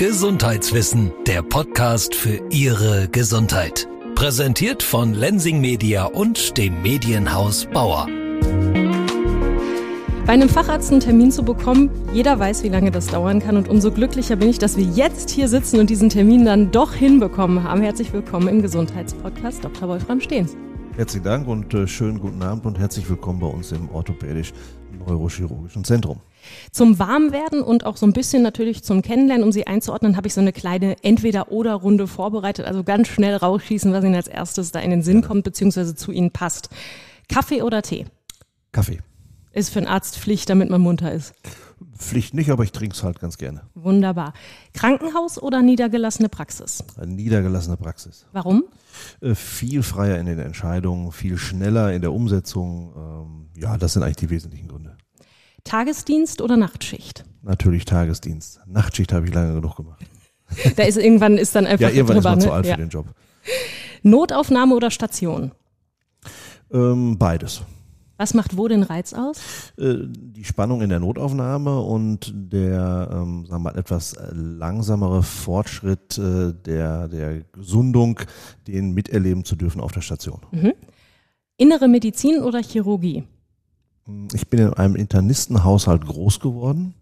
Gesundheitswissen, der Podcast für Ihre Gesundheit. Präsentiert von Lensing Media und dem Medienhaus Bauer. Bei einem Facharzt einen Termin zu bekommen, jeder weiß, wie lange das dauern kann. Und umso glücklicher bin ich, dass wir jetzt hier sitzen und diesen Termin dann doch hinbekommen haben. Herzlich willkommen im Gesundheitspodcast Dr. Wolfram Stehns. Herzlichen Dank und äh, schönen guten Abend und herzlich willkommen bei uns im orthopädisch-neurochirurgischen Zentrum. Zum Warmwerden und auch so ein bisschen natürlich zum Kennenlernen, um sie einzuordnen, habe ich so eine kleine Entweder-Oder-Runde vorbereitet. Also ganz schnell rausschießen, was Ihnen als erstes da in den Sinn kommt, beziehungsweise zu Ihnen passt. Kaffee oder Tee? Kaffee. Ist für einen Arzt Pflicht, damit man munter ist. Pflicht nicht, aber ich trinke es halt ganz gerne. Wunderbar. Krankenhaus oder niedergelassene Praxis? Eine niedergelassene Praxis. Warum? Äh, viel freier in den Entscheidungen, viel schneller in der Umsetzung. Ähm, ja, das sind eigentlich die wesentlichen Gründe. Tagesdienst oder Nachtschicht? Natürlich Tagesdienst. Nachtschicht habe ich lange genug gemacht. Da ist irgendwann ist dann einfach ja, irgendwann drüber, ist man ne? zu alt ja. für den Job. Notaufnahme oder Station? Ähm, beides. Was macht wo den Reiz aus? Äh, die Spannung in der Notaufnahme und der, ähm, sagen wir mal, etwas langsamere Fortschritt äh, der, der Gesundung, den miterleben zu dürfen auf der Station. Mhm. Innere Medizin oder Chirurgie? Ich bin in einem Internistenhaushalt groß geworden,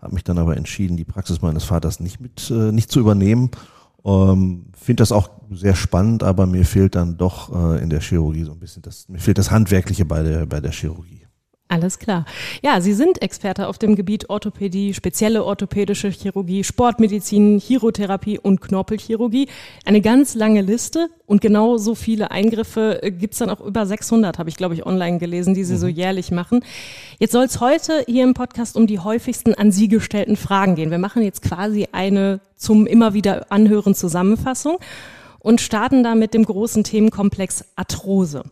habe mich dann aber entschieden, die Praxis meines Vaters nicht mit äh, nicht zu übernehmen. Ähm, Finde das auch sehr spannend, aber mir fehlt dann doch äh, in der Chirurgie so ein bisschen das, mir fehlt das Handwerkliche bei der bei der Chirurgie. Alles klar. Ja, Sie sind Experte auf dem Gebiet Orthopädie, spezielle orthopädische Chirurgie, Sportmedizin, Chirotherapie und Knorpelchirurgie. Eine ganz lange Liste und genau so viele Eingriffe äh, gibt's dann auch über 600, habe ich glaube ich online gelesen, die Sie so jährlich machen. Jetzt soll es heute hier im Podcast um die häufigsten an Sie gestellten Fragen gehen. Wir machen jetzt quasi eine zum immer wieder anhören Zusammenfassung und starten da mit dem großen Themenkomplex Arthrose.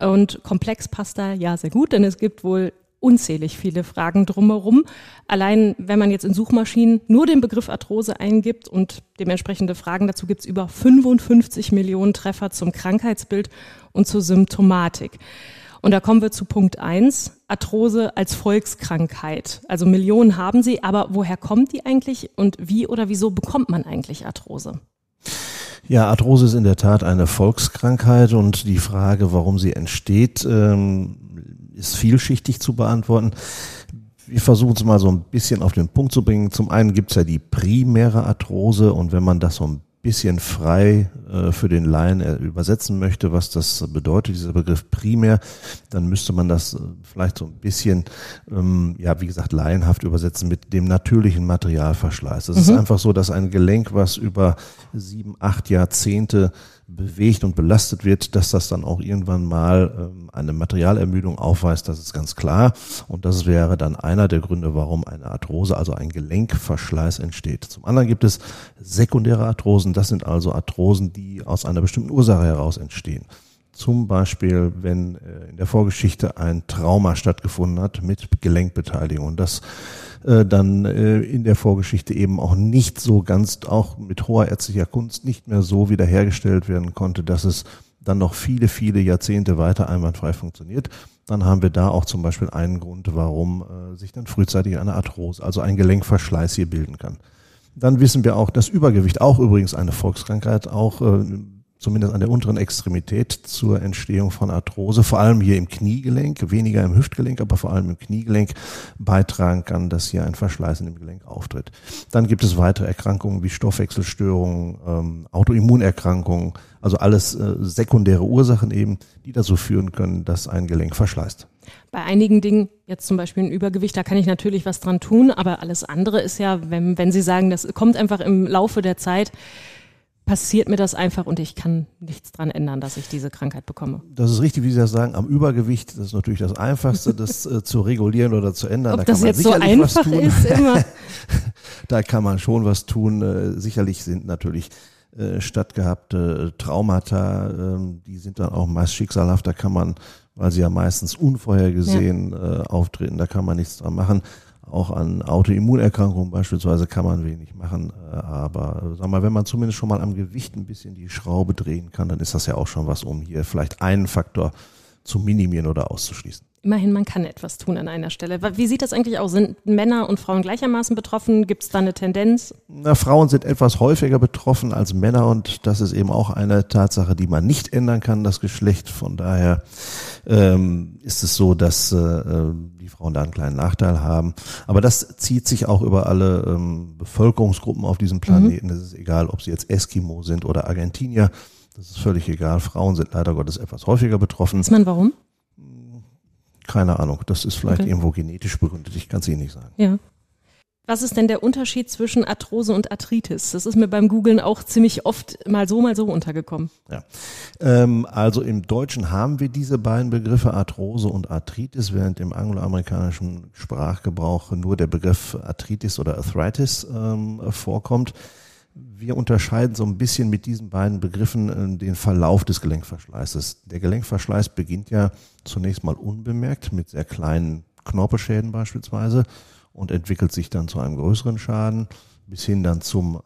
Und komplex passt da ja sehr gut, denn es gibt wohl unzählig viele Fragen drumherum. Allein wenn man jetzt in Suchmaschinen nur den Begriff Arthrose eingibt und dementsprechende Fragen dazu gibt's über 55 Millionen Treffer zum Krankheitsbild und zur Symptomatik. Und da kommen wir zu Punkt eins: Arthrose als Volkskrankheit. Also Millionen haben sie, aber woher kommt die eigentlich und wie oder wieso bekommt man eigentlich Arthrose? Ja, Arthrose ist in der Tat eine Volkskrankheit und die Frage, warum sie entsteht, ähm, ist vielschichtig zu beantworten. Wir versuchen es mal so ein bisschen auf den Punkt zu bringen. Zum einen gibt's ja die primäre Arthrose und wenn man das so ein bisschen frei äh, für den Laien übersetzen möchte, was das bedeutet, dieser Begriff primär, dann müsste man das äh, vielleicht so ein bisschen, ähm, ja, wie gesagt, laienhaft übersetzen mit dem natürlichen Materialverschleiß. Es ist einfach so, dass ein Gelenk, was über sieben, acht Jahrzehnte bewegt und belastet wird, dass das dann auch irgendwann mal ähm, eine Materialermüdung aufweist, das ist ganz klar. Und das wäre dann einer der Gründe, warum eine Arthrose, also ein Gelenkverschleiß entsteht. Zum anderen gibt es sekundäre Arthrosen, das sind also Arthrosen, die aus einer bestimmten Ursache heraus entstehen. Zum Beispiel, wenn äh, in der Vorgeschichte ein Trauma stattgefunden hat mit Gelenkbeteiligung. Und das äh, dann äh, in der Vorgeschichte eben auch nicht so ganz, auch mit hoher ärztlicher Kunst, nicht mehr so wiederhergestellt werden konnte, dass es dann noch viele, viele Jahrzehnte weiter einwandfrei funktioniert. Dann haben wir da auch zum Beispiel einen Grund, warum äh, sich dann frühzeitig eine Arthrose, also ein Gelenkverschleiß hier bilden kann. Dann wissen wir auch, dass Übergewicht auch übrigens eine Volkskrankheit auch äh, zumindest an der unteren Extremität zur Entstehung von Arthrose, vor allem hier im Kniegelenk, weniger im Hüftgelenk, aber vor allem im Kniegelenk beitragen kann, dass hier ein Verschleiß in dem Gelenk auftritt. Dann gibt es weitere Erkrankungen wie Stoffwechselstörungen, ähm, Autoimmunerkrankungen, also alles äh, sekundäre Ursachen eben, die dazu führen können, dass ein Gelenk verschleißt. Bei einigen Dingen, jetzt zum Beispiel ein Übergewicht, da kann ich natürlich was dran tun, aber alles andere ist ja, wenn, wenn Sie sagen, das kommt einfach im Laufe der Zeit, passiert mir das einfach und ich kann nichts dran ändern, dass ich diese Krankheit bekomme. Das ist richtig, wie Sie das sagen. Am Übergewicht, das ist natürlich das Einfachste, das äh, zu regulieren oder zu ändern. Ob da das kann man jetzt so einfach tun. ist immer. da kann man schon was tun. Äh, sicherlich sind natürlich äh, stattgehabte Traumata, ähm, die sind dann auch meist schicksalhaft. Da kann man, weil sie ja meistens unvorhergesehen äh, auftreten, da kann man nichts dran machen. Auch an Autoimmunerkrankungen beispielsweise kann man wenig machen. Äh, aber äh, sag mal, wenn man zumindest schon mal am Gewicht ein bisschen die Schraube drehen kann, dann ist das ja auch schon was, um hier vielleicht einen Faktor zu minimieren oder auszuschließen. Immerhin, man kann etwas tun an einer Stelle. Wie sieht das eigentlich aus? Sind Männer und Frauen gleichermaßen betroffen? Gibt es da eine Tendenz? Na, Frauen sind etwas häufiger betroffen als Männer und das ist eben auch eine Tatsache, die man nicht ändern kann, das Geschlecht. Von daher ähm, ist es so, dass äh, die Frauen da einen kleinen Nachteil haben. Aber das zieht sich auch über alle ähm, Bevölkerungsgruppen auf diesem Planeten. Es mhm. ist egal, ob sie jetzt Eskimo sind oder Argentinier. Das ist völlig egal. Frauen sind leider Gottes etwas häufiger betroffen. Ist man warum? Keine Ahnung. Das ist vielleicht okay. irgendwo genetisch begründet. Ich kann es Ihnen nicht sagen. Ja. Was ist denn der Unterschied zwischen Arthrose und Arthritis? Das ist mir beim Googlen auch ziemlich oft mal so, mal so untergekommen. Ja. Ähm, also im Deutschen haben wir diese beiden Begriffe Arthrose und Arthritis, während im angloamerikanischen Sprachgebrauch nur der Begriff Arthritis oder Arthritis ähm, vorkommt wir unterscheiden so ein bisschen mit diesen beiden Begriffen äh, den Verlauf des Gelenkverschleißes. Der Gelenkverschleiß beginnt ja zunächst mal unbemerkt mit sehr kleinen Knorpelschäden beispielsweise und entwickelt sich dann zu einem größeren Schaden bis hin dann zum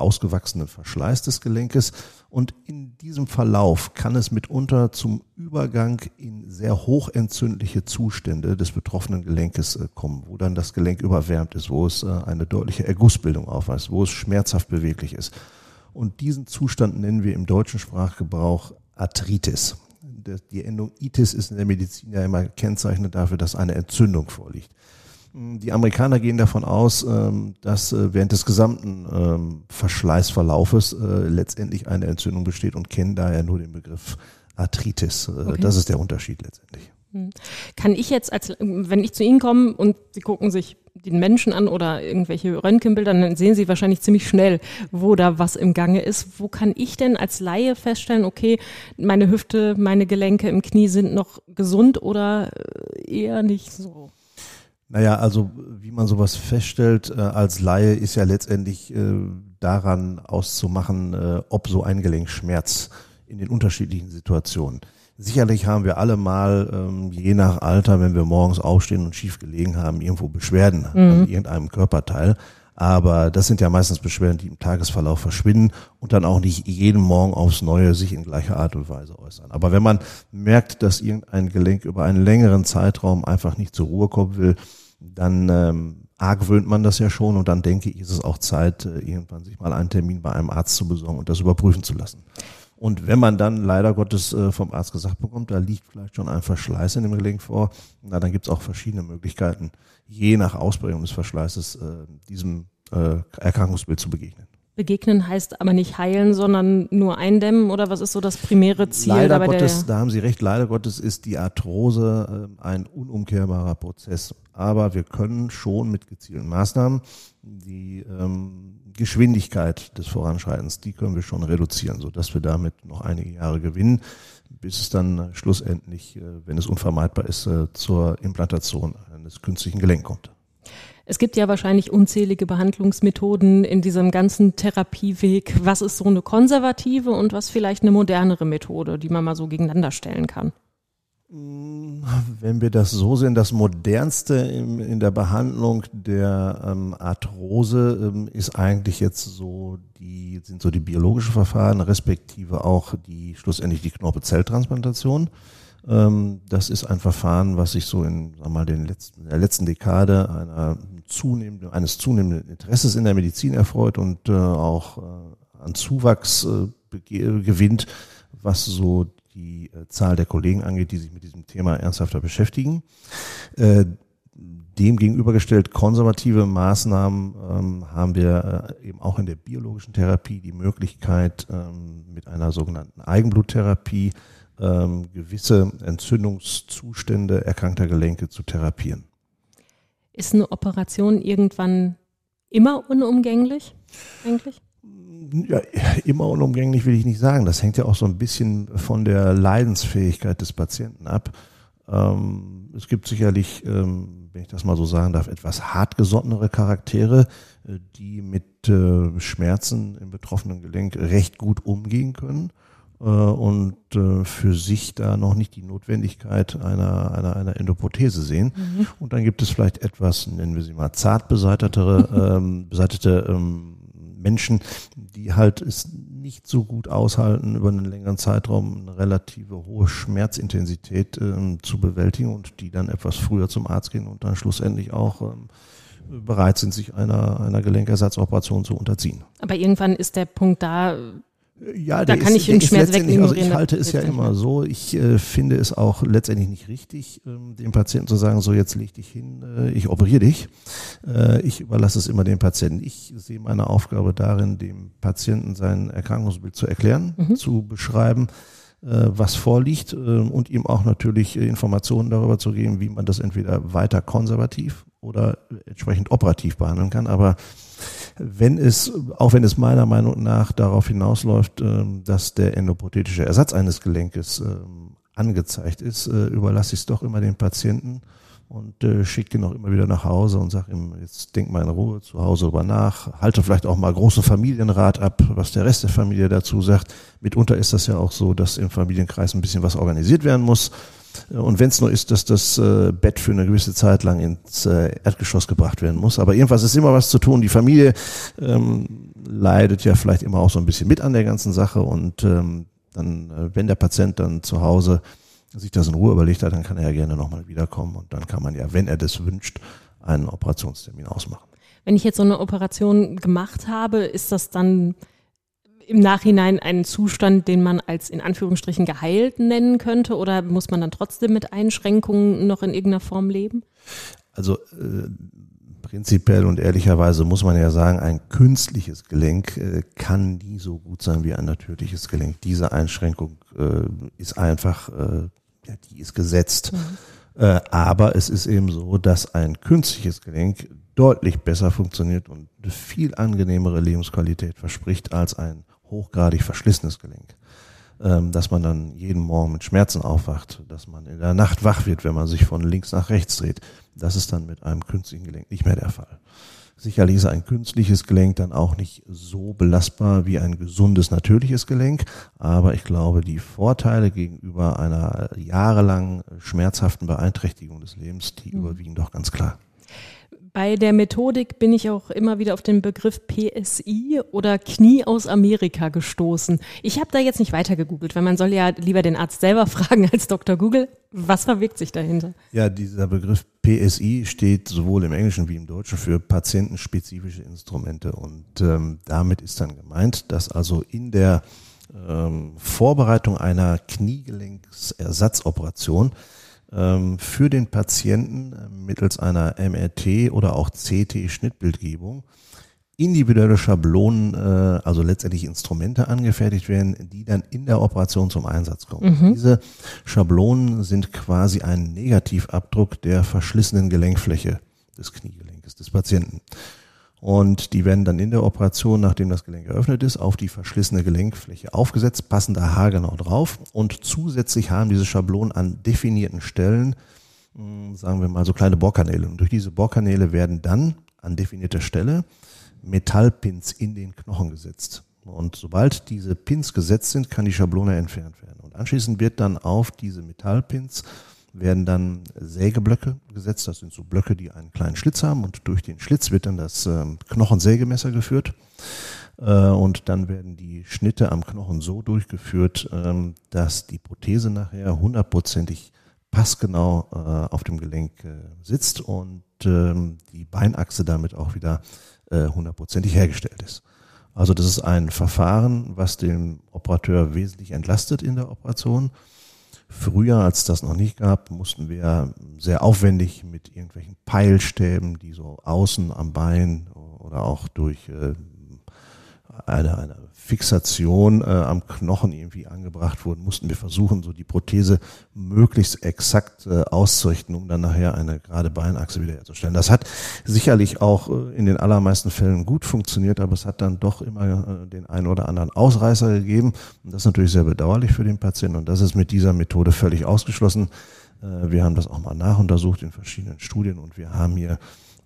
ausgewachsenen Verschleiß des Gelenkes. Und in diesem Verlauf kann es mitunter zum Übergang in sehr hochentzündliche Zustände des betroffenen Gelenkes äh, kommen, wo dann das Gelenk überwärmt ist, wo es äh, eine deutliche Ergussbildung aufweist, wo es schmerzhaft beweglich ist. Und diesen Zustand nennen wir im deutschen Sprachgebrauch Arthritis. Die Endung itis ist in der Medizin ja immer kennzeichnend dafür, dass eine Entzündung vorliegt. Die Amerikaner gehen davon aus, ähm, dass äh, während des gesamten ähm, Verschleißverlaufes äh, letztendlich eine Entzündung besteht und kennen daher nur den Begriff Arthritis. Äh, okay. Das ist der Unterschied letztendlich. Hm. Kann ich jetzt, als wenn ich zu Ihnen komme und Sie gucken sich den Menschen an oder irgendwelche Röntgenbilder, dann sehen Sie wahrscheinlich ziemlich schnell, wo da was im Gange ist. Wo kann ich denn als Laie feststellen, okay, meine Hüfte, meine Gelenke im Knie sind noch gesund oder eher nicht so? Naja, also wie man sowas feststellt äh, als Laie ist ja letztendlich äh, daran auszumachen, äh, ob so ein Gelenk schmerzt in den unterschiedlichen Situationen. Sicherlich haben wir alle mal, ähm, je nach Alter, wenn wir morgens aufstehen und schief gelegen haben, irgendwo Beschwerden mhm. an irgendeinem Körperteil. Aber das sind ja meistens Beschwerden, die im Tagesverlauf verschwinden und dann auch nicht jeden Morgen aufs Neue sich in gleicher Art und Weise äußern. Aber wenn man merkt, dass irgendein Gelenk über einen längeren Zeitraum einfach nicht zur Ruhe kommen will, dann ähm, argwöhnt man das ja schon und dann denke ich, ist es auch Zeit, äh, irgendwann sich mal einen Termin bei einem Arzt zu besorgen und das überprüfen zu lassen. Und wenn man dann leider Gottes äh, vom Arzt gesagt bekommt, da liegt vielleicht schon ein Verschleiß in dem Gelenk vor, na, dann gibt es auch verschiedene Möglichkeiten, je nach Ausprägung des Verschleißes äh, diesem Erkrankungsbild zu begegnen. Begegnen heißt aber nicht heilen, sondern nur eindämmen oder was ist so das primäre Ziel? Leider Gottes, da haben Sie recht, leider Gottes ist die Arthrose äh, ein unumkehrbarer Prozess. Aber wir können schon mit gezielten Maßnahmen die ähm, Geschwindigkeit des Voranschreitens, die können wir schon reduzieren, sodass wir damit noch einige Jahre gewinnen, bis es dann schlussendlich, äh, wenn es unvermeidbar ist, äh, zur Implantation eines künstlichen Gelenks kommt. Es gibt ja wahrscheinlich unzählige Behandlungsmethoden in diesem ganzen Therapieweg. Was ist so eine konservative und was vielleicht eine modernere Methode, die man mal so gegeneinander stellen kann? Wenn wir das so sehen, das modernste in, der Behandlung der ähm, Arthrose ähm, ist eigentlich jetzt so die, sind so die biologischen Verfahren, respektive auch die, schlussendlich die Knorpelzelltransplantation. Ähm, das ist ein Verfahren, was sich so in, sag mal, den letzten, der letzten Dekade einer zunehmenden, eines zunehmenden Interesses in der Medizin erfreut und äh, auch äh, an Zuwachs äh, gewinnt, was so die äh, Zahl der Kollegen angeht, die sich mit diesem Thema ernsthafter beschäftigen. Äh, dem gegenübergestellt konservative Maßnahmen ähm, haben wir äh, eben auch in der biologischen Therapie die Möglichkeit, ähm, mit einer sogenannten Eigenbluttherapie ähm, gewisse Entzündungszustände erkrankter Gelenke zu therapieren. Ist eine Operation irgendwann immer unumgänglich eigentlich? ja, immer unumgänglich will ich nicht sagen. Das hängt ja auch so ein bisschen von der Leidensfähigkeit des Patienten ab. Ähm, es gibt sicherlich, ähm, wenn ich das mal so sagen darf, etwas hartgesottenere Charaktere, äh, die mit äh, Schmerzen im betroffenen Gelenk recht gut umgehen können und äh, für sich da noch nicht die Notwendigkeit einer, einer, einer Endoprothese sehen. Mhm. Und dann gibt es vielleicht etwas, nennen wir sie mal zart beseitetere, ähm, beseitete ähm, Menschen, die halt es nicht so gut aushalten, über einen längeren Zeitraum eine relative hohe Schmerzintensität ähm, zu bewältigen und die dann etwas früher zum Arzt gehen und dann schlussendlich auch ähm, bereit sind, sich einer, einer Gelenkersatzoperation zu unterziehen. Aber irgendwann ist der Punkt da, ja, da kann ist, ich den Schmerz wegignorieren. Also ich halte es ja immer so. Ich äh, finde es auch letztendlich nicht richtig, ähm, dem Patienten zu sagen, so jetzt leg dich hin, äh, ich operiere dich. Äh, ich überlasse es immer dem Patienten. Ich sehe meine Aufgabe darin, dem Patienten sein Erkrankungsbild zu erklären, mhm. zu beschreiben, äh, was vorliegt äh, und ihm auch natürlich Informationen darüber zu geben, wie man das entweder weiter konservativ oder entsprechend operativ behandeln kann. Aber wenn es, auch wenn es meiner Meinung nach darauf hinausläuft, ähm, dass der endoprothetische Ersatz eines Gelenkes ähm, angezeigt ist, äh, überlasse ich es doch immer den Patienten und äh, schicke ihn auch immer wieder nach Hause und sage ihm, jetzt denk mal in Ruhe zu Hause über nach, halte vielleicht auch mal großen Familienrat ab, was der Rest der Familie dazu sagt. Mitunter ist das ja auch so, dass im Familienkreis ein bisschen was organisiert werden muss. Und wenn es nur ist, dass das äh, Bett für eine gewisse Zeit lang ins äh, Erdgeschoss gebracht werden muss. Aber jedenfalls ist immer was zu tun. Die Familie ähm, leidet ja vielleicht immer auch so ein bisschen mit an der ganzen Sache. Und ähm, dann, äh, wenn der Patient dann zu Hause sich das in Ruhe überlegt hat, dann kann er ja gerne nochmal wiederkommen. Und dann kann man ja, wenn er das wünscht, einen Operationstermin ausmachen. Wenn ich jetzt so eine Operation gemacht habe, ist das dann im Nachhinein einen Zustand, den man als in Anführungsstrichen geheilt nennen könnte? Oder muss man dann trotzdem mit Einschränkungen noch in irgendeiner Form leben? Also äh, prinzipiell und ehrlicherweise muss man ja sagen, ein künstliches Gelenk äh, kann nie so gut sein wie ein natürliches Gelenk. Diese Einschränkung äh, ist einfach, äh, ja, die ist gesetzt. Mhm. Äh, aber es ist eben so, dass ein künstliches Gelenk deutlich besser funktioniert und eine viel angenehmere Lebensqualität verspricht als ein hochgradig verschlissenes Gelenk. Ähm, dass man dann jeden Morgen mit Schmerzen aufwacht, dass man in der Nacht wach wird, wenn man sich von links nach rechts dreht. Das ist dann mit einem künstlichen Gelenk nicht mehr der Fall. Sicherlich ist ein künstliches Gelenk dann auch nicht so belastbar wie ein gesundes, natürliches Gelenk, aber ich glaube, die Vorteile gegenüber einer jahrelang schmerzhaften Beeinträchtigung des Lebens, die mhm. überwiegen doch ganz klar. Bei der Methodik bin ich auch immer wieder auf den Begriff PSI oder Knie aus Amerika gestoßen. Ich habe da jetzt nicht weiter gegoogelt, weil man soll ja lieber den Arzt selber fragen als Dr. Google. Was verwirkt sich dahinter? Ja, dieser Begriff PSI steht sowohl im Englischen wie im Deutschen für patientenspezifische Instrumente. Und ähm, damit ist dann gemeint, dass also in der ähm, Vorbereitung einer Kniegelenksersatzoperation für den Patienten äh, mittels einer MRT oder auch CT-Schnittbildgebung individuelle Schablonen, äh, also letztendlich Instrumente angefertigt werden, die dann in der Operation zum Einsatz kommen. Mhm. Diese Schablonen sind quasi ein Negativabdruck der verschlissenen Gelenkfläche des Kniegelenkes des Patienten. Und die werden dann in der Operation, nachdem das Gelenk eröffnet ist, auf die verschlissene Gelenkfläche aufgesetzt, passen da haargenau drauf. Und zusätzlich haben diese Schablonen an definierten Stellen, hm, sagen wir mal, so kleine Bohrkanäle. Und durch diese Bohrkanäle werden dann an definierter Stelle Metallpins in den Knochen gesetzt. Und sobald diese Pins gesetzt sind, kann die Schablone entfernt werden. Und anschließend wird dann auf diese Metallpins werden dann Sägeblöcke gesetzt. Das sind so Blöcke, die einen kleinen Schlitz haben und durch den Schlitz wird dann das ähm, Knochensägemesser geführt. Äh, und dann werden die Schnitte am Knochen so durchgeführt, ähm, dass die Prothese nachher hundertprozentig passgenau äh, auf dem Gelenk äh, sitzt und ähm, die Beinachse damit auch wieder hundertprozentig hergestellt ist. Also das ist ein Verfahren, was den Operateur wesentlich entlastet in der Operation Früher, als das noch nicht gab, mussten wir sehr aufwendig mit irgendwelchen Peilstäben, die so außen am Bein oder auch durch äh, eine, eine Fixation äh, am Knochen irgendwie angebracht wurden, mussten wir versuchen, so die Prothese möglichst exakt äh, auszurichten, um dann nachher eine gerade Beinachse wiederherzustellen. Das hat sicherlich auch äh, in den allermeisten Fällen gut funktioniert, aber es hat dann doch immer äh, den einen oder anderen Ausreißer gegeben. Und das ist natürlich sehr bedauerlich für den Patienten und das ist mit dieser Methode völlig ausgeschlossen. Äh, wir haben das auch mal nachuntersucht in verschiedenen Studien und wir haben hier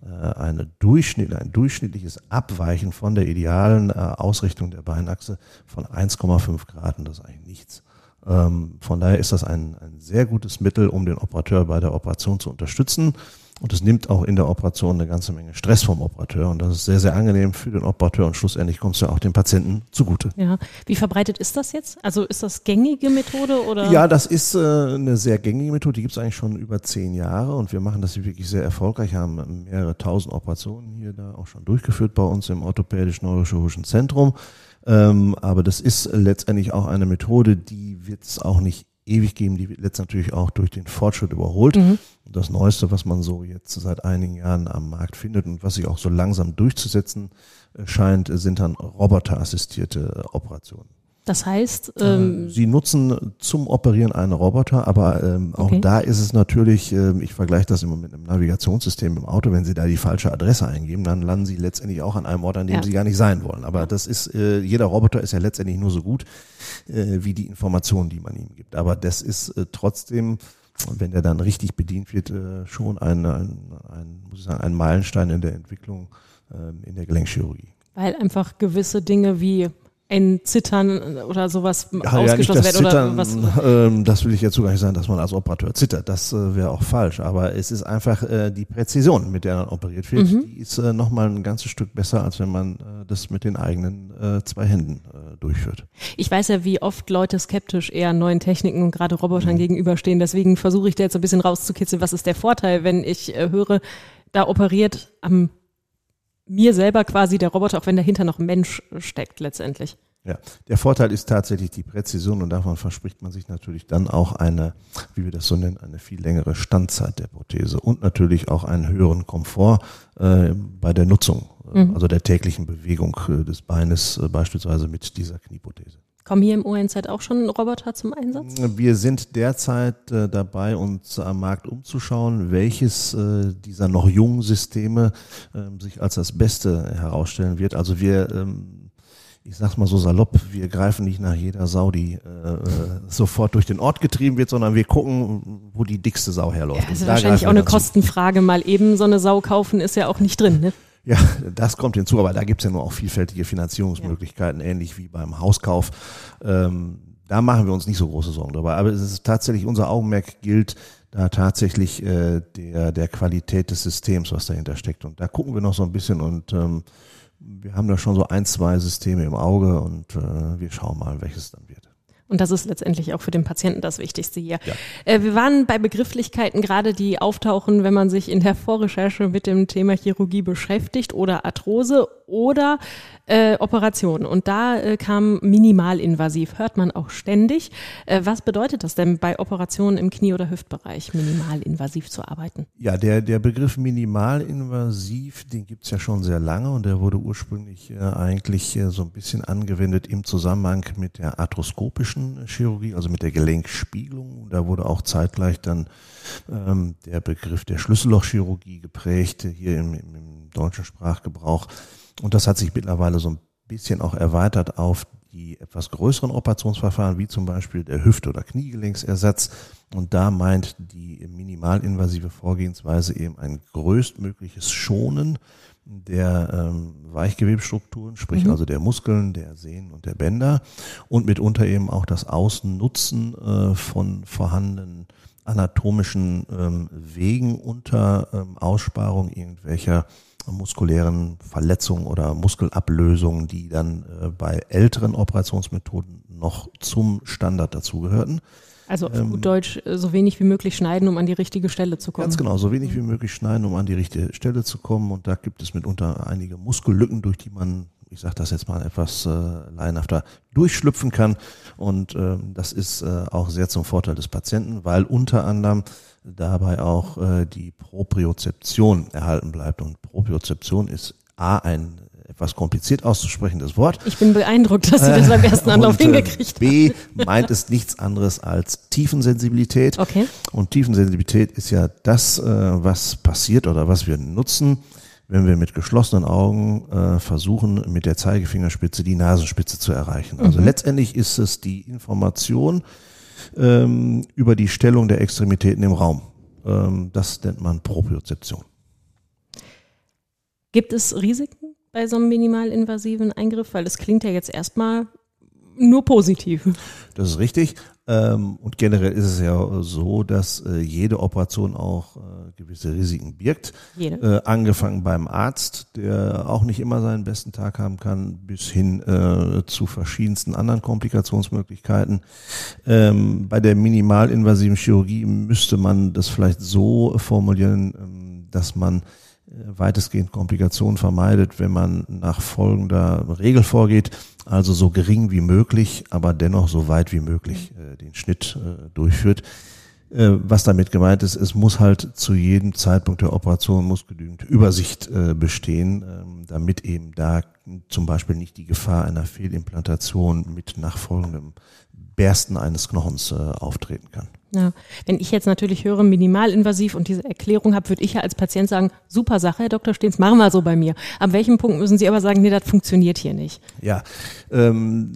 eine Durchschnitt, ein durchschnittliches Abweichen von der idealen äh, Ausrichtung der Beinachse von 1,5 Grad und das ist eigentlich nichts. Ähm, von daher ist das ein, ein sehr gutes Mittel, um den Operateur bei der Operation zu unterstützen. Und es nimmt auch in der Operation eine ganze Menge Stress vom Operateur. Und das ist sehr, sehr angenehm für den Operateur. Und schlussendlich kommt es ja auch dem Patienten zugute. Ja. Wie verbreitet ist das jetzt? Also ist das gängige Methode oder? Ja, das ist äh, eine sehr gängige Methode. Die gibt es eigentlich schon über zehn Jahre. Und wir machen das wirklich sehr erfolgreich. Haben mehrere tausend Operationen hier da auch schon durchgeführt bei uns im orthopädisch-neurochirurgischen Zentrum. Ähm, aber das ist letztendlich auch eine Methode, die wird es auch nicht ewig geben. Die wird letztendlich auch durch den Fortschritt überholt. Mhm. Und das Neueste, was man so jetzt seit einigen Jahren am Markt findet und was sich auch so langsam durchzusetzen äh, scheint, sind dann roboterassistierte Operationen. Das heißt, ähm, sie nutzen zum Operieren einen Roboter, aber ähm, auch okay. da ist es natürlich, äh, ich vergleiche das immer mit einem Navigationssystem im Auto, wenn Sie da die falsche Adresse eingeben, dann landen Sie letztendlich auch an einem Ort, an dem ja. Sie gar nicht sein wollen. Aber das ist, äh, jeder Roboter ist ja letztendlich nur so gut äh, wie die Informationen, die man ihm gibt. Aber das ist äh, trotzdem wenn der dann richtig bedient wird, äh, schon ein, ein, ein, muss ich sagen, ein Meilenstein in der Entwicklung äh, in der Gelenkchirurgie. Weil einfach gewisse Dinge wie ein Zittern oder sowas ja, ausgeschlossen ja, wird oder was? Ähm, das will ich jetzt so gar nicht sagen, dass man als Operateur zittert. Das äh, wäre auch falsch. Aber es ist einfach äh, die Präzision, mit der dann operiert wird, mhm. die ist äh, nochmal ein ganzes Stück besser, als wenn man äh, das mit den eigenen äh, zwei Händen äh, durchführt. Ich weiß ja, wie oft Leute skeptisch eher neuen Techniken und gerade Robotern mhm. gegenüberstehen. Deswegen versuche ich da jetzt ein bisschen rauszukitzeln, was ist der Vorteil, wenn ich äh, höre, da operiert am mir selber quasi der Roboter, auch wenn dahinter noch ein Mensch steckt letztendlich. Ja, der Vorteil ist tatsächlich die Präzision und davon verspricht man sich natürlich dann auch eine, wie wir das so nennen, eine viel längere Standzeit der Prothese und natürlich auch einen höheren Komfort äh, bei der Nutzung, äh, mhm. also der täglichen Bewegung äh, des Beines, äh, beispielsweise mit dieser Knieprothese. Kommen hier im ONZ auch schon Roboter zum Einsatz? Wir sind derzeit äh, dabei, uns am Markt umzuschauen, welches äh, dieser noch jungen Systeme äh, sich als das Beste herausstellen wird. Also wir, ähm, ich sag's mal so salopp, wir greifen nicht nach jeder Sau, die äh, äh, sofort durch den Ort getrieben wird, sondern wir gucken, wo die dickste Sau herläuft. Ja, das ist wahrscheinlich auch eine Kostenfrage. Mal eben so eine Sau kaufen ist ja auch nicht drin, ne? Ja, das kommt hinzu, aber da gibt's ja nur auch vielfältige Finanzierungsmöglichkeiten, ja. ähnlich wie beim Hauskauf. Ähm, da machen wir uns nicht so große Sorgen dabei. Aber es ist tatsächlich, unser Augenmerk gilt da tatsächlich äh, der, der Qualität des Systems, was dahinter steckt. Und da gucken wir noch so ein bisschen und ähm, wir haben da schon so ein, zwei Systeme im Auge und äh, wir schauen mal, welches dann wird. Und das ist letztendlich auch für den Patienten das Wichtigste hier. Ja. Äh, wir waren bei Begrifflichkeiten gerade, die auftauchen, wenn man sich in der Vorrecherche mit dem Thema Chirurgie beschäftigt oder Arthrose oder äh, Operationen. Und da äh, kam minimalinvasiv, hört man auch ständig. Äh, was bedeutet das denn bei Operationen im Knie- oder Hüftbereich, minimalinvasiv zu arbeiten? Ja, der, der Begriff minimalinvasiv, den gibt's ja schon sehr lange und der wurde ursprünglich äh, eigentlich äh, so ein bisschen angewendet im Zusammenhang mit der arthroskopischen Chirurgie, also mit der Gelenkspiegelung. Da wurde auch zeitgleich dann ähm, der Begriff der Schlüssellochchirurgie geprägt, hier im, im, im deutschen Sprachgebrauch. Und das hat sich mittlerweile so ein bisschen auch erweitert auf die etwas größeren Operationsverfahren, wie zum Beispiel der Hüft- oder Kniegelenksersatz. Und da meint die minimalinvasive Vorgehensweise eben ein größtmögliches Schonen der ähm, Weichgewebstrukturen, sprich mhm. also der Muskeln, der Sehnen und der Bänder und mitunter eben auch das Ausnutzen äh, von vorhandenen anatomischen ähm, Wegen unter ähm, Aussparung irgendwelcher muskulären Verletzungen oder Muskelablösungen, die dann äh, bei älteren Operationsmethoden noch zum Standard dazugehörten. Also auf ähm, gut Deutsch, äh, so wenig wie möglich schneiden, um an die richgeile Stelle zu kommen. Ganz genau, so wenig wie möglich schneiden, um an die richtige Stelle zu kommen. Und da gibt es mitunter einige Muskellücken, durch die man, ich sage das jetzt mal etwas äh, laienhafter, durchschlüpfen kann. Und ähm, das ist äh, auch sehr zum Vorteil des Patienten, weil unter anderem dabei auch äh, die Propriozeption erhalten bleibt. Und Propriozeption ist A, ein etwas kompliziert auszusprechendes Wort. Ich bin beeindruckt, dass Sie das beim ersten Anlauf äh, hingekriegt haben. B meint es nichts anderes als Tiefensensibilität. Okay. Und Tiefensensibilität ist ja das, äh, was passiert oder was wir nutzen, wenn wir mit geschlossenen Augen äh, versuchen, mit der Zeigefingerspitze die Nasenspitze zu erreichen. Also mhm. letztendlich ist es die Information, ähm, über die Stellung der Extremitäten im Raum. Ähm, das nennt man Propriozeption. Gibt es Risiken bei so einem minimalinvasiven Eingriff? Weil es klingt ja jetzt erstmal nur positiv. Das ist richtig. Ähm, und generell ist es ja so, dass äh, jede Operation auch äh, gewisse Risiken birgt. Jede. Äh, angefangen beim Arzt, der auch nicht immer seinen besten Tag haben kann, bis hin zu verschiedensten anderen Komplikationsmöglichkeiten. Ähm, bei der minimalinvasiven Chirurgie müsste man das vielleicht so formulieren, ähm, dass man weitestgehend Komplikationen vermeidet, wenn man nach folgender Regel vorgeht, also so gering wie möglich, aber dennoch so weit wie möglich äh, den Schnitt äh, durchführt. Äh, was damit gemeint ist, es muss halt zu jedem Zeitpunkt der Operation muss genügend Übersicht äh, bestehen, ähm, damit eben da zum Beispiel nicht die Gefahr einer Fehlimplantation mit nachfolgendem Bersten eines Knochens äh, auftreten kann. Ja. Wenn ich jetzt natürlich höre, minimalinvasiv und diese Erklärung habe, würde ich ja als Patient sagen, super Sache, Herr Dr. Stehens, machen wir so bei mir. Ab welchem Punkt müssen Sie aber sagen, nee, das funktioniert hier nicht? Ja, ähm,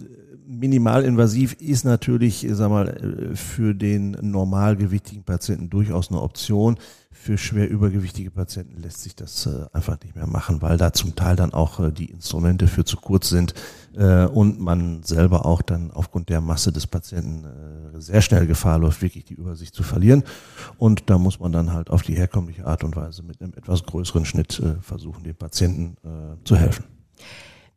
minimalinvasiv ist natürlich, sag mal, äh, für den normalgewichtigen Patienten durchaus eine Option. Für schwer übergewichtige Patienten lässt sich das äh, einfach nicht mehr machen, weil da zum Teil dann auch äh, die Instrumente für zu kurz sind äh, und man selber auch dann aufgrund der Masse des Patienten äh, sehr schnell Gefahr läuft, wirklich die Übersicht zu verlieren. Und da muss man dann halt auf die herkömmliche Art und Weise mit einem etwas größeren Schnitt äh, versuchen, dem Patienten äh, zu helfen.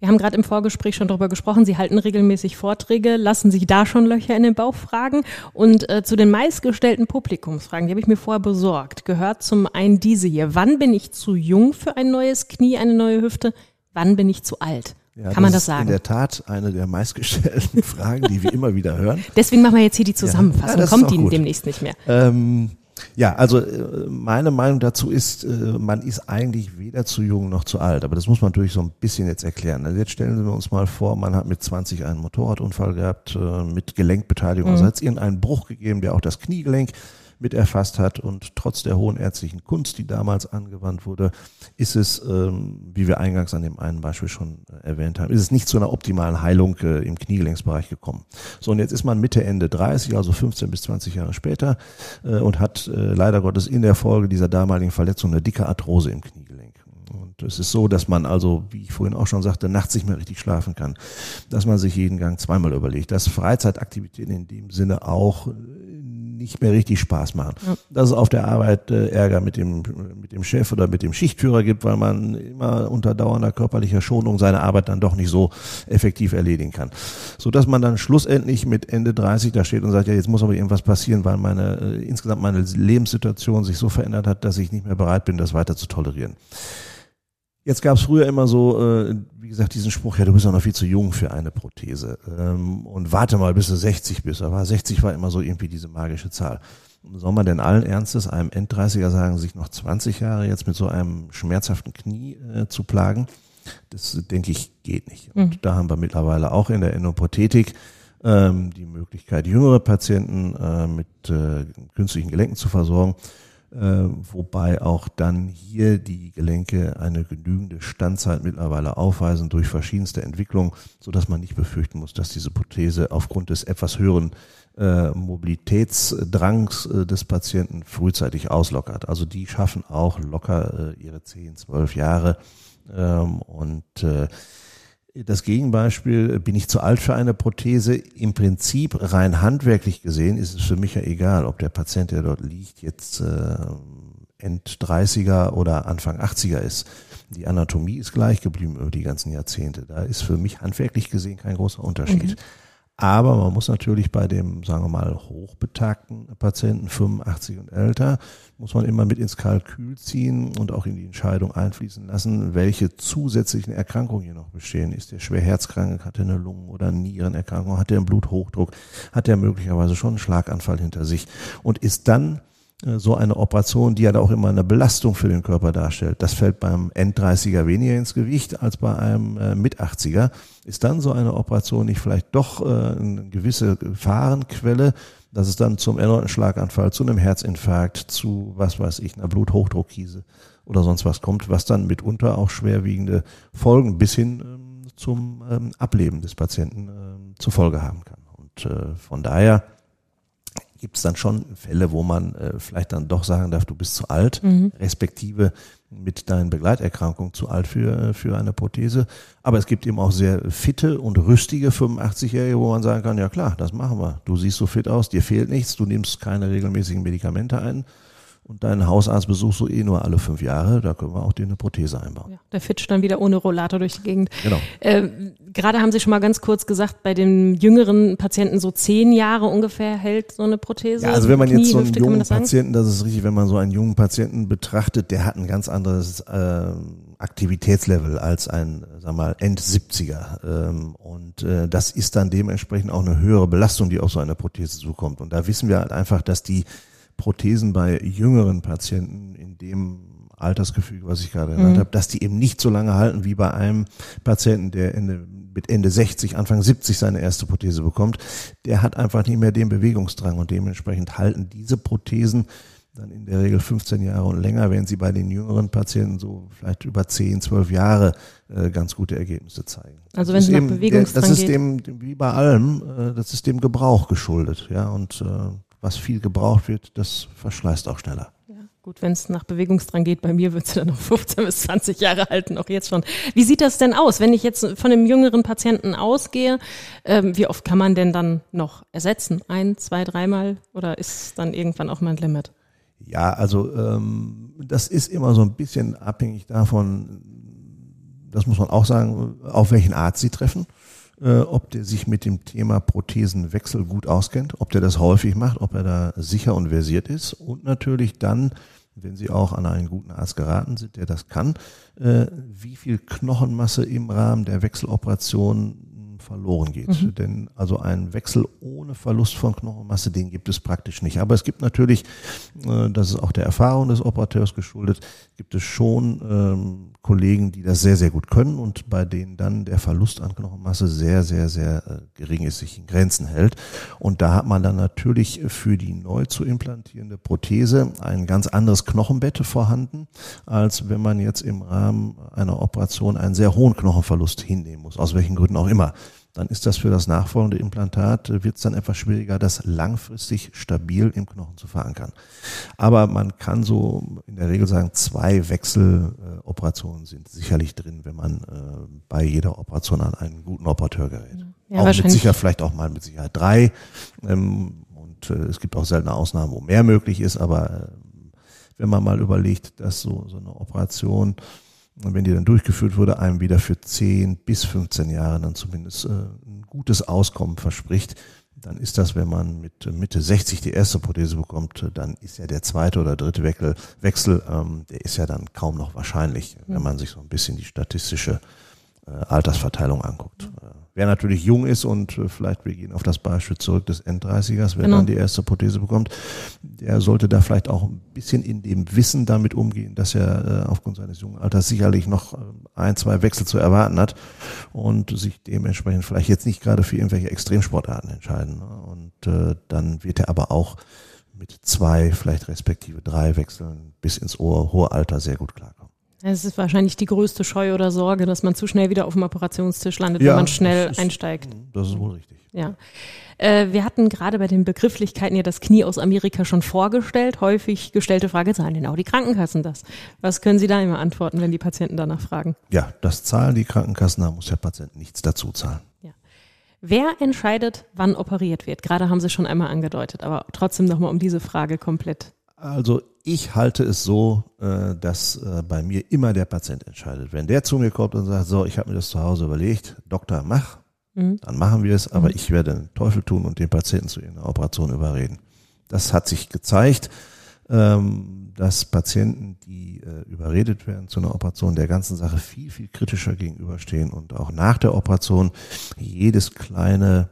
Wir haben gerade im Vorgespräch schon darüber gesprochen, Sie halten regelmäßig Vorträge, lassen sich da schon Löcher in den Bauch fragen. Und äh, zu den meistgestellten Publikumsfragen, die habe ich mir vorher besorgt, gehört zum einen diese hier. Wann bin ich zu jung für ein neues Knie, eine neue Hüfte? Wann bin ich zu alt? Ja, Kann man das sagen? in der Tat eine der meistgestellten Fragen, die wir immer wieder hören. Deswegen machen wir jetzt hier die Zusammenfassung. Ja, Kommt die demnächst nicht mehr. Ähm, ja, also äh, meine Meinung dazu ist, äh, man ist eigentlich weder zu jung noch zu alt. Aber das muss man natürlich so ein bisschen jetzt erklären. Also jetzt stellen wir uns mal vor, man hat mit 20 einen Motorradunfall gehabt, äh, mit Gelenkbeteiligung. Mhm. Also hat es irgendeinen Bruch gegeben, der auch das Kniegelenk mit erfasst hat. Und trotz der hohen ärztlichen Kunst, die damals angewandt wurde, ist es, ähm, wie wir eingangs an dem einen Beispiel schon äh, erwähnt haben, ist es nicht zu einer optimalen Heilung äh, im Kniegelenksbereich gekommen. So, und jetzt ist man Mitte, Ende 30, also 15 bis 20 Jahre später äh, und hat leider Gottes in der Folge dieser damaligen Verletzung eine dicke Arthrose im Kniegelenk. Und es ist so, dass man also, wie ich vorhin auch schon sagte, nachts nicht mehr richtig schlafen kann, dass man sich jeden Gang zweimal überlegt, dass Freizeitaktivitäten in dem Sinne auch nicht mehr richtig Spaß machen. Ja. Dass es auf der Arbeit äh, Ärger mit dem, mit dem Chef oder mit dem Schichtführer gibt, weil man immer unter dauernder körperlicher Schonung seine Arbeit dann doch nicht so effektiv erledigen kann. So dass man dann schlussendlich mit Ende 30 da steht und sagt, ja, jetzt muss aber irgendwas passieren, weil meine, äh, insgesamt meine Lebenssituation sich so verändert hat, dass ich nicht mehr bereit bin, das weiter zu tolerieren. Jetzt gab es früher immer so, äh, wie gesagt, diesen Spruch, ja, du bist ja noch viel zu jung für eine Prothese. Ähm, und warte mal, bis du 60 bist. Aber 60 war immer so irgendwie diese magische Zahl. Soll man denn allen Ernstes einem End-30er sagen, sich noch 20 Jahre jetzt mit so einem schmerzhaften Knie äh, zu plagen? Das, denke ich, geht nicht. Und mhm. da haben wir mittlerweile auch in der Endoprothetik ähm, die Möglichkeit, jüngere Patienten äh, mit äh, künstlichen Gelenken zu versorgen wobei auch dann hier die Gelenke eine genügende Standzeit mittlerweile aufweisen durch verschiedenste Entwicklungen, so dass man nicht befürchten muss, dass diese Prothese aufgrund des etwas höheren äh, Mobilitätsdrangs äh, des Patienten frühzeitig auslockert. Also die schaffen auch locker äh, ihre 10, 12 Jahre ähm, und äh, das Gegenbeispiel, bin ich zu alt für eine Prothese? Im Prinzip rein handwerklich gesehen ist es für mich ja egal, ob der Patient, der dort liegt, jetzt äh, End 30er oder Anfang 80er ist. Die Anatomie ist gleich geblieben über die ganzen Jahrzehnte. Da ist für mich handwerklich gesehen kein großer Unterschied. Mhm. Aber man muss natürlich bei dem, sagen wir mal, hochbetagten Patienten, 85 und älter, muss man immer mit ins Kalkül ziehen und auch in die Entscheidung einfließen lassen, welche zusätzlichen Erkrankungen hier noch bestehen. Ist der schwer herzkrank, hat er eine Lungen- oder Nierenerkrankung, hat er einen Bluthochdruck, hat er möglicherweise schon einen Schlaganfall hinter sich und ist dann so eine Operation, die ja auch immer eine Belastung für den Körper darstellt. Das fällt beim End-30er weniger ins Gewicht als bei einem äh, Mit-80er. Ist dann so eine Operation nicht vielleicht doch äh, eine gewisse Gefahrenquelle, dass es dann zum erneuten Schlaganfall, zu einem Herzinfarkt, zu was weiß ich, einer Bluthochdruckkrise oder sonst was kommt, was dann mitunter auch schwerwiegende Folgen bis hin ähm, zum ähm, Ableben des Patienten ähm, zur Folge haben kann. Und äh, von daher gibt es dann schon Fälle, wo man äh, vielleicht dann doch sagen darf, du bist zu alt, mhm. respektive mit deinen Begleiterkrankungen zu alt für, äh, für eine Prothese. Aber es gibt eben auch sehr fitte und rüstige 85-Jährige, wo man sagen kann, ja klar, das machen wir. Du siehst so fit aus, dir fehlt nichts, du nimmst keine regelmäßigen Medikamente ein und deinen Hausarzt besuchst du eh nur alle fünf Jahre, da können wir auch dir eine Prothese einbauen. Ja, der fitscht dann wieder ohne Rollator durch die Gegend. Genau. Äh, Gerade haben Sie schon mal ganz kurz gesagt, bei den jüngeren Patienten so zehn Jahre ungefähr hält so eine Prothese. Ja, also wenn man Knie, jetzt so einen Hüfte, jungen das Patienten, das ist richtig, wenn man so einen jungen Patienten betrachtet, der hat ein ganz anderes äh, Aktivitätslevel als ein, sag mal, End-70er. Ähm, und äh, das ist dann dementsprechend auch eine höhere Belastung, die auf so eine Prothese zukommt. Und da wissen wir halt einfach, dass die Prothesen bei jüngeren Patienten in dem Altersgefüge, was ich gerade genannt mhm. habe, dass die eben nicht so lange halten wie bei einem Patienten, der Ende, mit Ende 60, Anfang 70 seine erste Prothese bekommt. Der hat einfach nicht mehr den Bewegungsdrang und dementsprechend halten diese Prothesen dann in der Regel 15 Jahre und länger, wenn sie bei den jüngeren Patienten so vielleicht über 10, 12 Jahre äh, ganz gute Ergebnisse zeigen. Also wenn es nach Bewegungsdrang Das ist dem, wie bei allem, äh, das ist dem Gebrauch geschuldet, ja, und äh, was viel gebraucht wird, das verschleißt auch schneller. Ja, gut, wenn es nach Bewegungsdrang geht, bei mir wird es dann noch 15 bis 20 Jahre halten, auch jetzt schon. Wie sieht das denn aus, wenn ich jetzt von einem jüngeren Patienten ausgehe? Ähm, wie oft kann man denn dann noch ersetzen? Ein, zwei, dreimal? Oder ist dann irgendwann auch mal ein Limit? Ja, also ähm, das ist immer so ein bisschen abhängig davon, das muss man auch sagen, auf welchen Arzt Sie treffen äh, ob der sich mit dem Thema Prothesenwechsel gut auskennt, ob der das häufig macht, ob er da sicher und versiert ist und natürlich dann, wenn Sie auch an einen guten Arzt geraten sind, der das kann, äh, wie viel Knochenmasse im Rahmen der Wechseloperation verloren geht. Mhm. Denn also ein Wechsel ohne Verlust von Knochenmasse, den gibt es praktisch nicht. Aber es gibt natürlich, äh, das ist auch der Erfahrung des Operateurs geschuldet, gibt es schon ähm, Kollegen, die das sehr, sehr gut können und bei denen dann der Verlust an Knochenmasse sehr, sehr, sehr äh, gering ist, sich in Grenzen hält. Und da hat man dann natürlich für die neu zu implantierende Prothese ein ganz anderes Knochenbett vorhanden, als wenn man jetzt im Rahmen einer Operation einen sehr hohen Knochenverlust hinnehmen muss, aus welchen Gründen auch immer dann ist das für das nachfolgende Implantat, äh, wird es dann etwas schwieriger, das langfristig stabil im Knochen zu verankern. Aber man kann so in der Regel sagen, zwei Wechseloperationen sind sicherlich drin, wenn man äh, bei jeder Operation an einen guten Operateur gerät. Ja, auch mit Sicherheit, vielleicht auch mal mit Sicherheit drei. Ähm, und äh, es gibt auch seltene Ausnahmen, wo mehr möglich ist, aber wenn man mal überlegt, dass so, so eine Operation und wenn die dann durchgeführt wurde, einem wieder für 10 bis 15 Jahre dann zumindest äh, ein gutes Auskommen verspricht, dann ist das, wenn man mit Mitte 60 die erste Prothese bekommt, dann ist ja der zweite oder dritte Wechsel, Wechsel ähm, der ist ja dann kaum noch wahrscheinlich, wenn man sich so ein bisschen die statistische Altersverteilung anguckt. Äh, wer natürlich jung ist und äh, vielleicht wir gehen auf das Beispiel zurück des End-30ers, wer genau. dann die erste Prothese bekommt, der sollte da vielleicht auch ein bisschen in dem Wissen damit umgehen, dass er äh, aufgrund seines jungen Alters sicherlich noch äh, ein, zwei Wechsel zu erwarten hat und sich dementsprechend vielleicht jetzt nicht gerade für irgendwelche Extremsportarten entscheiden. Ne? Und äh, dann wird er aber auch mit zwei, vielleicht respektive drei Wechseln bis ins hohe Alter sehr gut klarkommen. Es ist wahrscheinlich die größte Scheu oder Sorge, dass man zu schnell wieder auf dem Operationstisch landet, ja, wenn man schnell das ist, einsteigt. Das ist wohl richtig. Ja. Äh, wir hatten gerade bei den Begrifflichkeiten ja das Knie aus Amerika schon vorgestellt. Häufig gestellte Frage, zahlen denn auch die Krankenkassen das? Was können Sie da immer antworten, wenn die Patienten danach fragen? Ja, das zahlen die Krankenkassen, da muss der Patient nichts dazu zahlen. Ja. Wer entscheidet, wann operiert wird? Gerade haben Sie schon einmal angedeutet, aber trotzdem nochmal um diese Frage komplett. Also ich halte es so, äh, dass äh, bei mir immer der Patient entscheidet. Wenn der zu mir kommt und sagt, so, ich habe mir das zu Hause überlegt, Doktor, mach, mhm. dann machen wir es, aber mhm. ich werde den Teufel tun und den Patienten zu einer Operation überreden. Das hat sich gezeigt, ähm, dass Patienten, die äh, überredet werden zu einer Operation, der ganzen Sache viel, viel kritischer gegenüberstehen und auch nach der Operation jedes kleine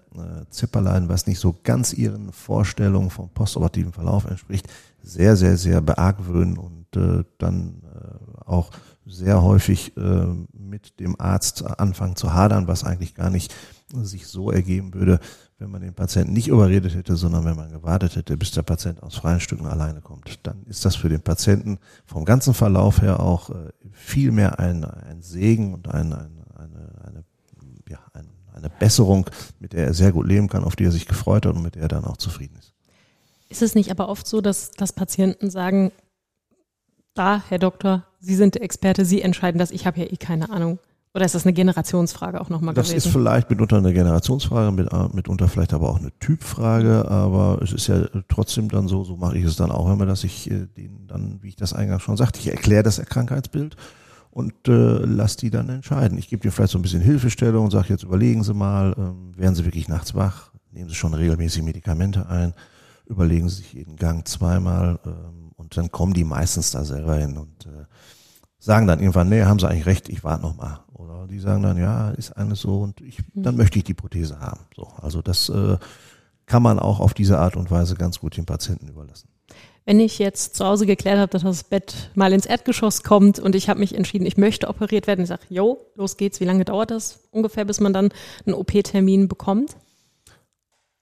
Zipperlein, was nicht so ganz ihren Vorstellungen vom postoperativen Verlauf entspricht, sehr, sehr, sehr beargwöhnen und äh, dann äh, auch sehr häufig äh, mit dem Arzt anfangen zu hadern, was eigentlich gar nicht sich so ergeben würde, wenn man den Patienten nicht überredet hätte, sondern wenn man gewartet hätte, bis der Patient aus freien Stücken alleine kommt. Dann ist das für den Patienten vom ganzen Verlauf her auch äh, viel mehr ein, ein Segen und ein, ein, eine, eine, ja, ein, eine Besserung, mit der er sehr gut leben kann, auf die er sich gefreut hat und mit der er dann auch zufrieden ist. Ist es nicht aber oft so, dass, dass Patienten sagen, da, Herr Doktor, Sie sind der Experte, Sie entscheiden das, ich habe ja eh keine Ahnung. Oder ist das eine Generationsfrage auch nochmal gewesen? Das ist vielleicht mitunter eine Generationsfrage, mit, äh, mitunter vielleicht aber auch eine Typfrage, aber es ist ja trotzdem dann so, so mache ich es dann auch immer, dass ich äh, den dann, wie ich das eingangs schon sagte, ich erkläre das Krankheitsbild und äh, lass die dann entscheiden. Ich gebe dir vielleicht so ein bisschen Hilfestellung und sage jetzt überlegen Sie mal, ähm, werden Sie wirklich nachts wach, nehmen Sie schon regelmäßig Medikamente ein, überlegen Sie sich jeden Gang zweimal ähm, und dann kommen die meistens da selber hin und äh, sagen dann irgendwann, nee, haben Sie eigentlich recht, ich warte noch mal. Oder die sagen dann, ja, ist alles so und ich, mhm. dann möchte ich die Prothese haben. So, also das äh, kann man auch auf diese Art und Weise ganz gut den Patienten überlassen. Wenn ich jetzt zu Hause geklärt habe, dass das Bett mal ins Erdgeschoss kommt und ich habe mich entschieden, ich möchte operiert werden, ich sage, jo, los geht's, wie lange dauert das ungefähr, bis man dann einen OP-Termin bekommt?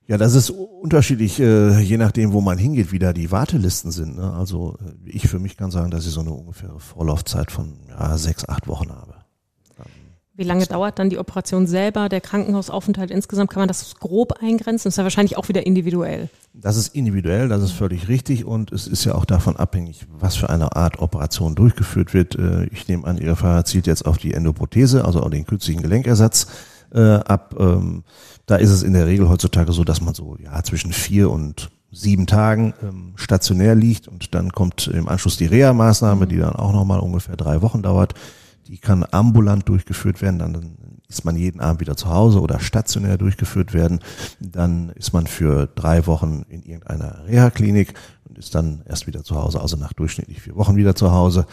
Ja, das ist unterschiedlich, äh, je nachdem, wo man hingeht, wie da die Wartelisten sind. Ne? Also äh, ich für mich kann sagen, dass ich so eine ungefähre Vorlaufzeit von ja, sechs, acht Wochen habe. Wie lange dauert dann die Operation selber, der Krankenhausaufenthalt insgesamt? Kann man das grob eingrenzen? Das ist ja wahrscheinlich auch wieder individuell. Das ist individuell, das ist völlig richtig und es ist ja auch davon abhängig, was für eine Art Operation durchgeführt wird. Äh, ich nehme an, Ihr Fahrer zielt jetzt auf die Endoprothese, also auf den künstlichen Gelenkersatz ab. Da ist es in der Regel heutzutage so, dass man so ja zwischen vier und sieben Tagen ähm, stationär liegt und dann kommt im Anschluss die Reha-Maßnahme, die dann auch nochmal ungefähr drei Wochen dauert. Die kann ambulant durchgeführt werden, dann ist man jeden Abend wieder zu Hause oder stationär durchgeführt werden. Dann ist man für drei Wochen in irgendeiner Reha-Klinik und ist dann erst wieder zu Hause, also nach durchschnittlich vier Wochen wieder zu Hause.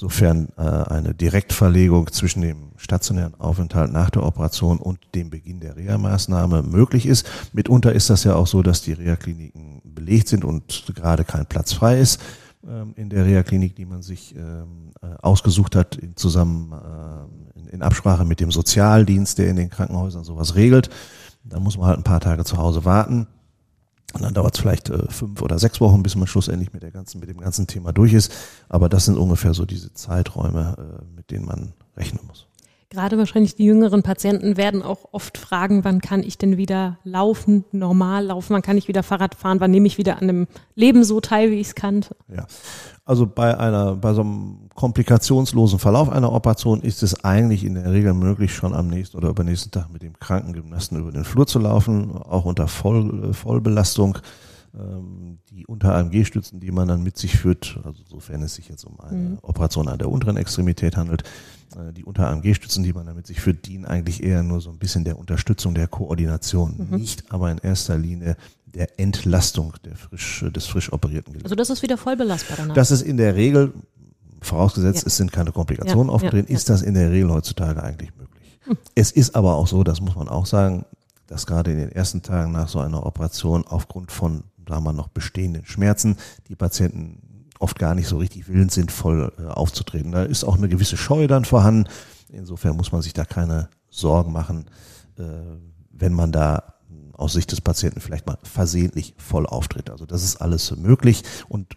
Sofern äh, eine Direktverlegung zwischen dem stationären Aufenthalt nach der Operation und dem Beginn der Reha-Maßnahme möglich ist. Mitunter ist das ja auch so, dass die Reha-Kliniken belegt sind und gerade kein Platz frei ist ähm, in der Reha-Klinik, die man sich ähm, äh, ausgesucht hat, in zusammen äh, in, in, Absprache mit dem Sozialdienst, der in den Krankenhäusern sowas regelt. Da muss man halt ein paar Tage zu Hause warten. Und dann dauert es vielleicht äh, fünf oder sechs Wochen, bis man schlussendlich mit der ganzen, mit dem ganzen Thema durch ist. Aber das sind ungefähr so diese Zeiträume, äh, mit denen man rechnen muss. Gerade wahrscheinlich die jüngeren Patienten werden auch oft fragen, wann kann ich denn wieder laufen, normal laufen, wann kann ich wieder Fahrrad fahren, wann nehme ich wieder an einem Leben so teil, wie ich es kannte. Ja, also bei einer, bei so einem komplikationslosen Verlauf einer Operation ist es eigentlich in der Regel möglich, schon am nächsten oder übernächsten Tag mit dem Krankengymnasten über den Flur zu laufen, auch unter Voll, Vollbelastung. Ähm, die Unter-AMG-Stützen, die man dann mit sich führt, also sofern es sich jetzt um eine mhm. Operation an der unteren Extremität handelt, äh, die Unter-AMG-Stützen, die man damit sich führt, dienen eigentlich eher nur so ein bisschen der Unterstützung der Koordination, mhm. nicht aber in erster Linie der Entlastung der frisch, des frisch operierten Gelenks. Also das ist wieder voll belastbar danach. Das ist in der Regel, vorausgesetzt ja. es sind keine Komplikationen ja, aufgetreten, ist das in der Regel heutzutage eigentlich möglich. Hm. Es ist aber auch so, das muss man auch sagen, dass gerade in den ersten Tagen nach so einer Operation aufgrund von, sagen wir noch bestehenden Schmerzen, die Patienten oft gar nicht so richtig willens sind, voll äh, aufzutreten. Da ist auch eine gewisse Scheu dann vorhanden. Insofern muss man sich da keine Sorgen machen, äh, wenn man da aus Sicht des Patienten vielleicht mal versehentlich voll auftritt. Also das ist alles möglich und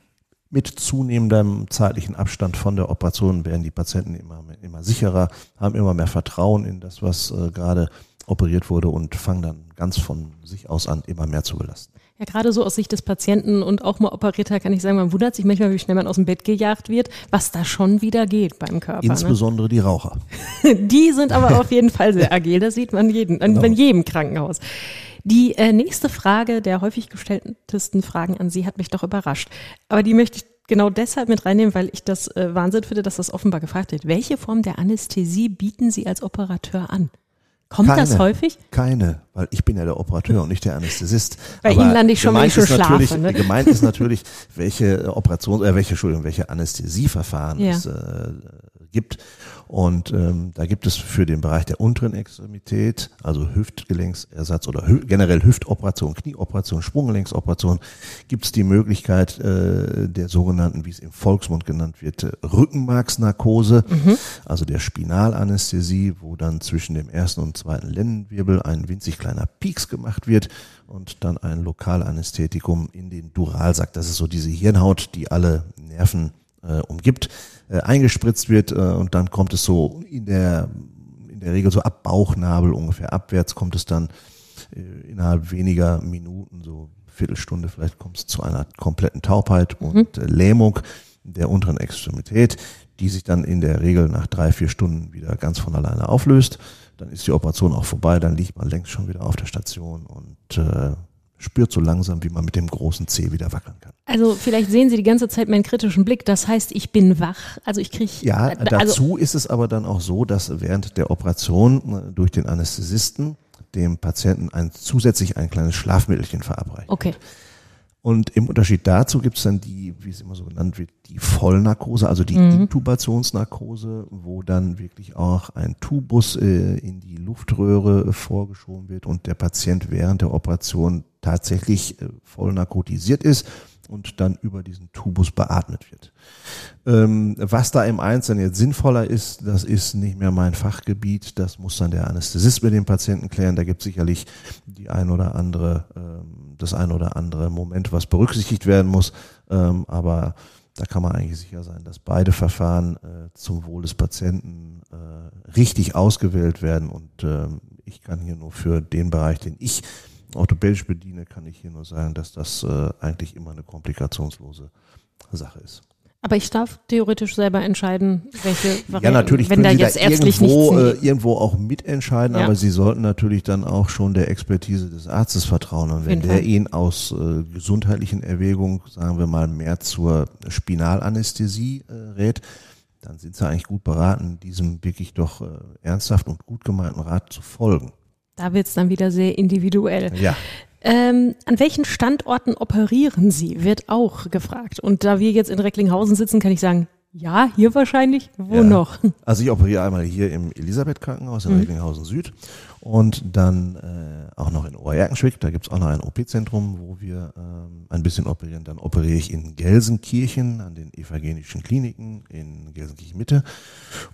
mit zunehmendem zeitlichen Abstand von der Operation werden die Patienten immer, immer sicherer, haben immer mehr Vertrauen in das, was äh, gerade operiert wurde und fangen dann ganz von sich aus an, immer mehr zu belasten. Ja, gerade so aus Sicht des Patienten und auch mal operierter kann ich sagen, man wundert sich manchmal, wie schnell man aus dem Bett gejagt wird, was da schon wieder geht beim Körper. Ne? Insbesondere ne? die Raucher. die sind aber auf jeden Fall sehr agil, das sieht man jeden, genau. in jedem Krankenhaus. Die äh, nächste Frage der häufig gestelltesten Fragen an Sie hat mich doch überrascht. Aber die möchte ich genau deshalb mit reinnehmen, weil ich das äh, Wahnsinn finde, dass das offenbar gefragt wird. Welche Form der Anästhesie bieten Sie als Operateur an? Kommt keine, das häufig? Keine, weil ich bin ja der Operateur und nicht der Anästhesist. Bei Aber Ihnen lande ich schon, wenn ich schon schlafe. Ne? Gemeint ist natürlich, welche Operation, äh, welche, Entschuldigung, welche Anästhesieverfahren ja. es äh, gibt. Und ähm, da gibt es für den Bereich der unteren Extremität, also Hüftgelenksersatz oder hü generell Hüftoperation, Knieoperation, Sprunggelenksoperation, gibt es die Möglichkeit äh, der sogenannten, wie es im Volksmund genannt wird, Rückenmarksnarkose, mhm. also der Spinalanästhesie, wo dann zwischen dem ersten und zweiten Lendenwirbel ein winzig kleiner Pieks gemacht wird und dann ein Lokalanästhetikum in den Duralsack. Das ist so diese Hirnhaut, die alle Nerven äh, umgibt äh, eingespritzt wird äh, und dann kommt es so in der, in der Regel so ab Bauchnabel ungefähr abwärts kommt es dann äh, innerhalb weniger Minuten, so Viertelstunde vielleicht kommt es zu einer kompletten Taubheit mhm. und äh, Lähmung der unteren Extremität, die sich dann in der Regel nach drei, vier Stunden wieder ganz von alleine auflöst. Dann ist die Operation auch vorbei, dann liegt man längst schon wieder auf der Station und äh, spürt so langsam, wie man mit dem großen C wieder wackeln kann. Also vielleicht sehen Sie die ganze Zeit meinen kritischen Blick. Das heißt, ich bin wach. Also ich kriege. Ja, äh, dazu also ist es aber dann auch so, dass während der Operation äh, durch den Anästhesisten dem Patienten ein, zusätzlich ein kleines Schlafmittelchen verabreicht. Okay. Und im Unterschied dazu gibt es dann die, wie es immer so genannt wird, die Vollnarkose, also die mhm. Intubationsnarkose, wo dann wirklich auch ein Tubus äh, in die Luftröhre vorgeschoben wird und der Patient während der Operation tatsächlich äh, voll narkotisiert ist und dann über diesen Tubus beatmet wird. Ähm, was da im Einzelnen jetzt sinnvoller ist, das ist nicht mehr mein Fachgebiet. Das muss dann der Anästhesist mit dem Patienten klären. Da gibt es sicherlich die ein oder andere, ähm, das ein oder andere Moment, was berücksichtigt werden muss. Ähm, aber da kann man eigentlich sicher sein, dass beide Verfahren äh, zum Wohl des Patienten äh, richtig ausgewählt werden. Und äh, ich kann hier nur für den Bereich, den ich orthopädisch bediene, kann ich hier nur sagen, dass das äh, eigentlich immer eine komplikationslose Sache ist. Aber ich darf theoretisch selber entscheiden, welche Varianten, ja, natürlich wenn da jetzt da irgendwo, äh, irgendwo auch mitentscheiden, ja. aber Sie sollten natürlich dann auch schon der Expertise des Arztes vertrauen. Und wenn der Fall. Ihnen aus äh, gesundheitlichen Erwägungen, sagen wir mal, mehr zur Spinalanästhesie äh, rät, dann sind Sie eigentlich gut beraten, diesem wirklich doch äh, ernsthaft und gut gemeinten Rat zu folgen. Da wird es dann wieder sehr individuell. Ja. Ähm, an welchen Standorten operieren Sie, wird auch gefragt. Und da wir jetzt in Recklinghausen sitzen, kann ich sagen, ja, hier wahrscheinlich. Wo ja. noch? Also ich operiere einmal hier im Elisabeth Krankenhaus in mhm. Recklinghausen Süd und dann äh, auch noch in Oerkenschwick. Da gibt's auch noch ein OP-Zentrum, wo wir ähm, ein bisschen operieren. Dann operiere ich in Gelsenkirchen an den evangelischen Kliniken in Gelsenkirchen Mitte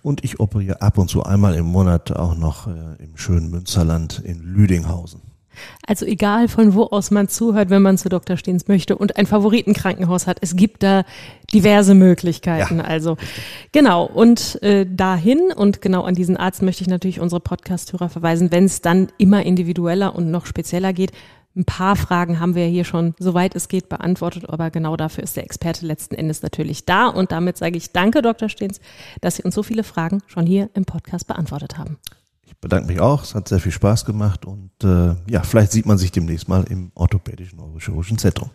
und ich operiere ab und zu einmal im Monat auch noch äh, im schönen Münsterland in Lüdinghausen. Also egal von wo aus man zuhört, wenn man zu Dr. Stehens möchte und ein Favoritenkrankenhaus hat, es gibt da diverse Möglichkeiten. Ja. Also genau und äh, dahin und genau an diesen Arzt möchte ich natürlich unsere Podcast-Hörer verweisen, wenn es dann immer individueller und noch spezieller geht. Ein paar Fragen haben wir hier schon, soweit es geht, beantwortet, aber genau dafür ist der Experte letzten Endes natürlich da. Und damit sage ich Danke, Dr. Stehens, dass Sie uns so viele Fragen schon hier im Podcast beantwortet haben. Bedanke mich auch. Es hat sehr viel Spaß gemacht und äh, ja, vielleicht sieht man sich demnächst mal im orthopädischen neurochirurgischen Zentrum.